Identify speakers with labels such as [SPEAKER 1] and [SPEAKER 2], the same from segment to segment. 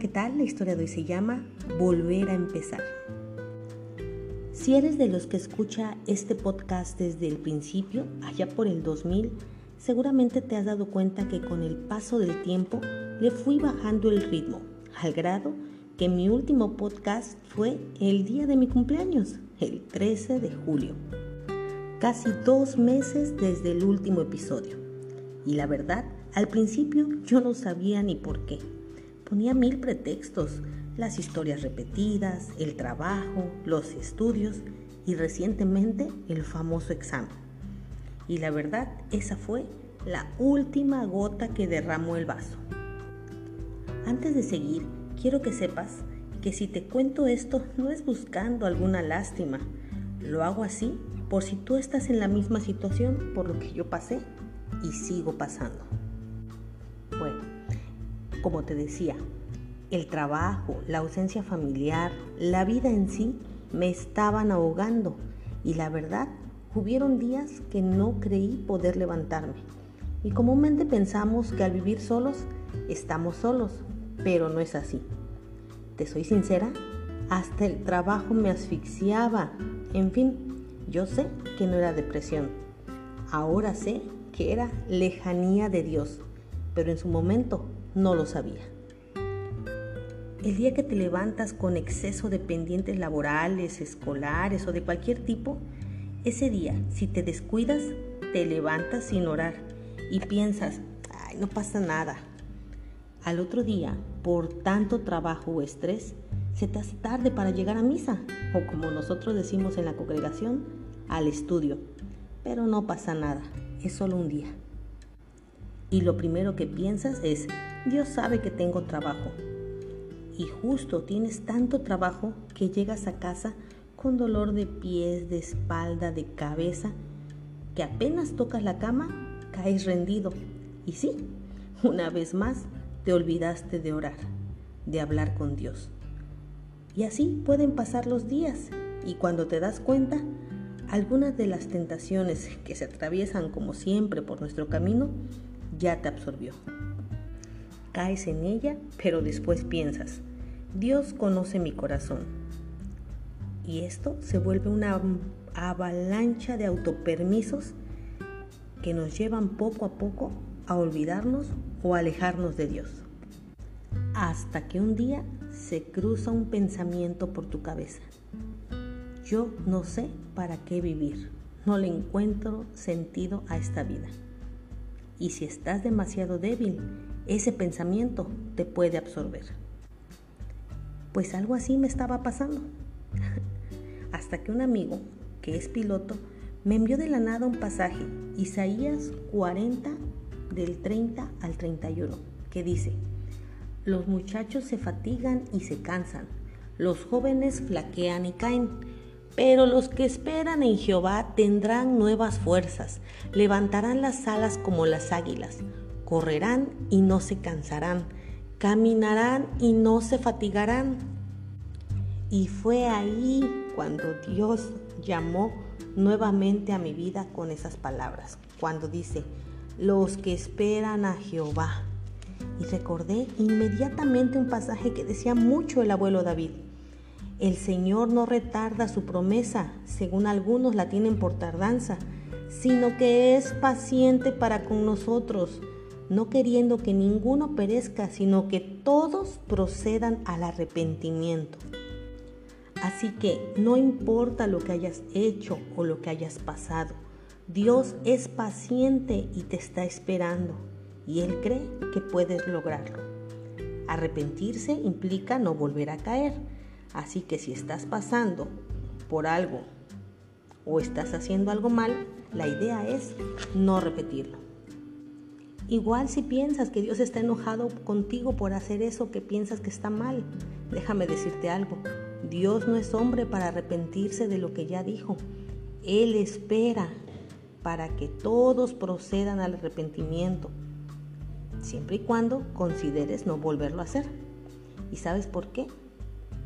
[SPEAKER 1] ¿qué tal? La historia de hoy se llama Volver a empezar. Si eres de los que escucha este podcast desde el principio, allá por el 2000, seguramente te has dado cuenta que con el paso del tiempo le fui bajando el ritmo, al grado que mi último podcast fue el día de mi cumpleaños, el 13 de julio. Casi dos meses desde el último episodio. Y la verdad, al principio yo no sabía ni por qué. Ponía mil pretextos, las historias repetidas, el trabajo, los estudios y recientemente el famoso examen. Y la verdad, esa fue la última gota que derramó el vaso. Antes de seguir, quiero que sepas que si te cuento esto no es buscando alguna lástima. Lo hago así por si tú estás en la misma situación por lo que yo pasé y sigo pasando. Como te decía, el trabajo, la ausencia familiar, la vida en sí me estaban ahogando y la verdad, hubieron días que no creí poder levantarme. Y comúnmente pensamos que al vivir solos, estamos solos, pero no es así. Te soy sincera, hasta el trabajo me asfixiaba. En fin, yo sé que no era depresión. Ahora sé que era lejanía de Dios, pero en su momento no lo sabía. El día que te levantas con exceso de pendientes laborales, escolares o de cualquier tipo, ese día, si te descuidas, te levantas sin orar y piensas, ay, no pasa nada. Al otro día, por tanto trabajo o estrés, se te hace tarde para llegar a misa, o como nosotros decimos en la congregación, al estudio. Pero no pasa nada, es solo un día. Y lo primero que piensas es, Dios sabe que tengo trabajo. Y justo tienes tanto trabajo que llegas a casa con dolor de pies, de espalda, de cabeza, que apenas tocas la cama, caes rendido. Y sí, una vez más te olvidaste de orar, de hablar con Dios. Y así pueden pasar los días y cuando te das cuenta, algunas de las tentaciones que se atraviesan como siempre por nuestro camino ya te absorbió caes en ella, pero después piensas, Dios conoce mi corazón. Y esto se vuelve una avalancha de autopermisos que nos llevan poco a poco a olvidarnos o alejarnos de Dios. Hasta que un día se cruza un pensamiento por tu cabeza. Yo no sé para qué vivir, no le encuentro sentido a esta vida. Y si estás demasiado débil, ese pensamiento te puede absorber. Pues algo así me estaba pasando. Hasta que un amigo, que es piloto, me envió de la nada un pasaje, Isaías 40 del 30 al 31, que dice, los muchachos se fatigan y se cansan, los jóvenes flaquean y caen, pero los que esperan en Jehová tendrán nuevas fuerzas, levantarán las alas como las águilas, correrán y no se cansarán, caminarán y no se fatigarán. Y fue ahí cuando Dios llamó nuevamente a mi vida con esas palabras, cuando dice, los que esperan a Jehová. Y recordé inmediatamente un pasaje que decía mucho el abuelo David. El Señor no retarda su promesa, según algunos la tienen por tardanza, sino que es paciente para con nosotros no queriendo que ninguno perezca, sino que todos procedan al arrepentimiento. Así que no importa lo que hayas hecho o lo que hayas pasado, Dios es paciente y te está esperando y Él cree que puedes lograrlo. Arrepentirse implica no volver a caer, así que si estás pasando por algo o estás haciendo algo mal, la idea es no repetirlo. Igual si piensas que Dios está enojado contigo por hacer eso que piensas que está mal, déjame decirte algo. Dios no es hombre para arrepentirse de lo que ya dijo. Él espera para que todos procedan al arrepentimiento, siempre y cuando consideres no volverlo a hacer. ¿Y sabes por qué?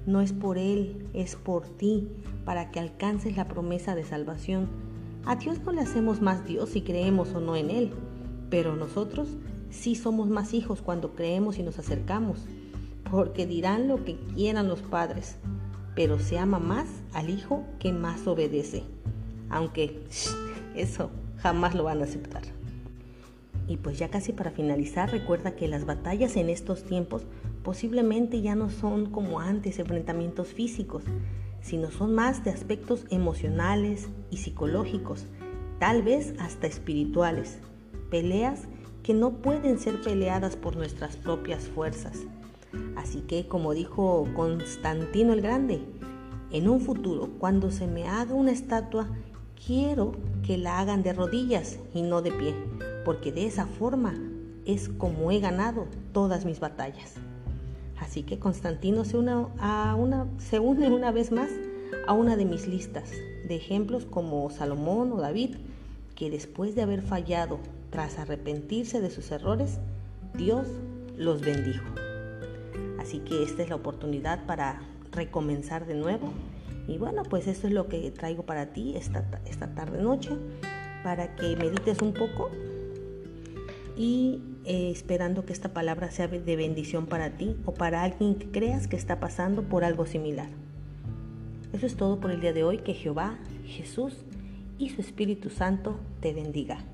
[SPEAKER 1] No es por Él, es por ti, para que alcances la promesa de salvación. A Dios no le hacemos más Dios si creemos o no en Él. Pero nosotros sí somos más hijos cuando creemos y nos acercamos. porque dirán lo que quieran los padres, pero se ama más al hijo que más obedece, aunque eso jamás lo van a aceptar. Y pues ya casi para finalizar, recuerda que las batallas en estos tiempos posiblemente ya no son como antes enfrentamientos físicos, sino son más de aspectos emocionales y psicológicos, tal vez hasta espirituales, peleas que no pueden ser peleadas por nuestras propias fuerzas. Así que, como dijo Constantino el Grande, en un futuro, cuando se me haga una estatua, quiero que la hagan de rodillas y no de pie, porque de esa forma es como he ganado todas mis batallas. Así que Constantino se, une, una vez más a una de mis listas de ejemplos como Salomón o David, que después de haber fallado tras arrepentirse de sus errores, Dios los bendijo. Así que esta es la oportunidad para recomenzar de nuevo. Y bueno, pues esto es lo que traigo para ti esta, esta tarde noche, para que medites un poco y eh, esperando que esta palabra sea de bendición para ti o para alguien que creas que está pasando por algo similar. Eso es todo por el día de hoy. Que Jehová, Jesús y su Espíritu Santo te bendiga.